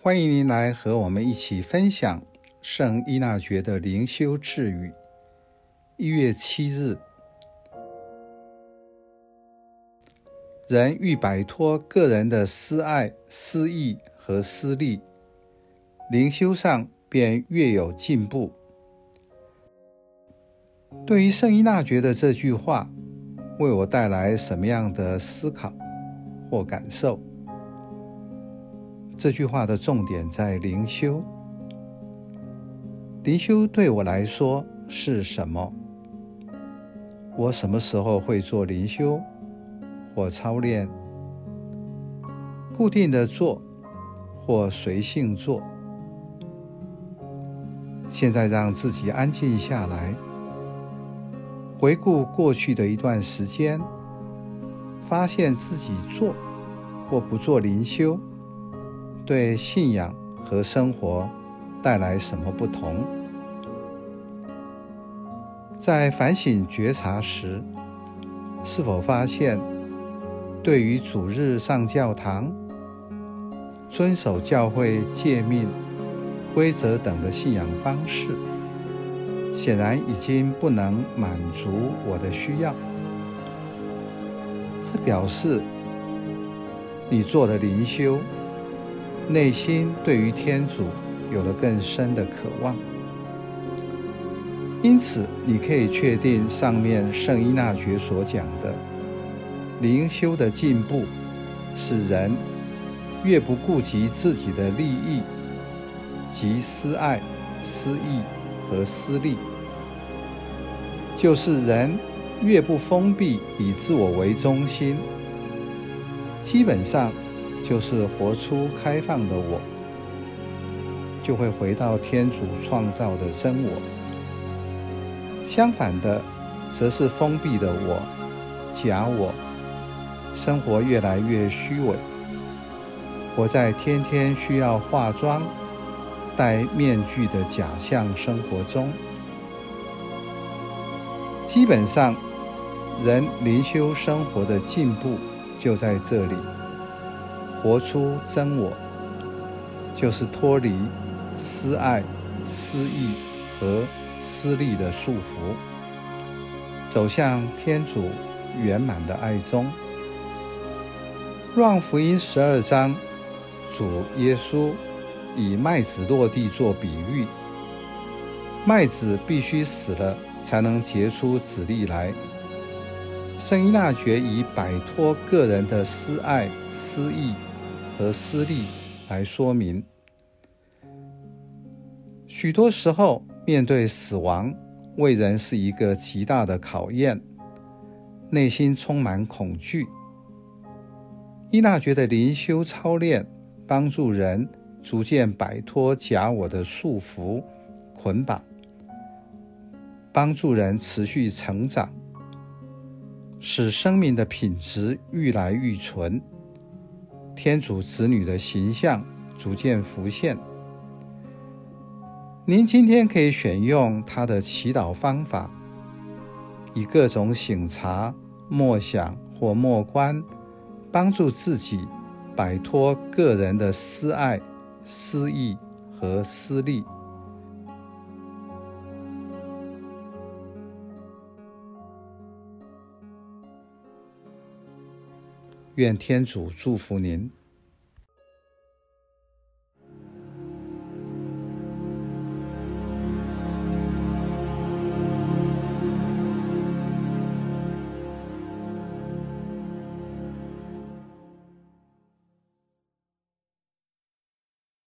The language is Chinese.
欢迎您来和我们一起分享圣依纳爵的灵修治愈。一月七日，人欲摆脱个人的私爱、私意和私利，灵修上便越有进步。对于圣依纳爵的这句话，为我带来什么样的思考或感受？这句话的重点在灵修。灵修对我来说是什么？我什么时候会做灵修或操练？固定的做或随性做？现在让自己安静下来，回顾过去的一段时间，发现自己做或不做灵修。对信仰和生活带来什么不同？在反省觉察时，是否发现对于主日上教堂、遵守教会诫命、规则等的信仰方式，显然已经不能满足我的需要？这表示你做了灵修。内心对于天主有了更深的渴望，因此你可以确定上面圣依纳爵所讲的灵修的进步，是人越不顾及自己的利益及私爱、私意和私利，就是人越不封闭以自我为中心，基本上。就是活出开放的我，就会回到天主创造的真我。相反的，则是封闭的我、假我，生活越来越虚伪，活在天天需要化妆、戴面具的假象生活中。基本上，人灵修生活的进步就在这里。活出真我，就是脱离私爱、私欲和私利的束缚，走向天主圆满的爱中。若望福音十二章，主耶稣以麦子落地做比喻，麦子必须死了才能结出子粒来。圣依纳爵以摆脱个人的私爱、私意。和私利来说明，许多时候面对死亡，为人是一个极大的考验，内心充满恐惧。依纳爵的灵修操练，帮助人逐渐摆脱假我的束缚捆绑，帮助人持续成长，使生命的品质愈来愈纯。天主子女的形象逐渐浮现。您今天可以选用他的祈祷方法，以各种省察、默想或默观，帮助自己摆脱个人的私爱、私意和私利。愿天主祝福您。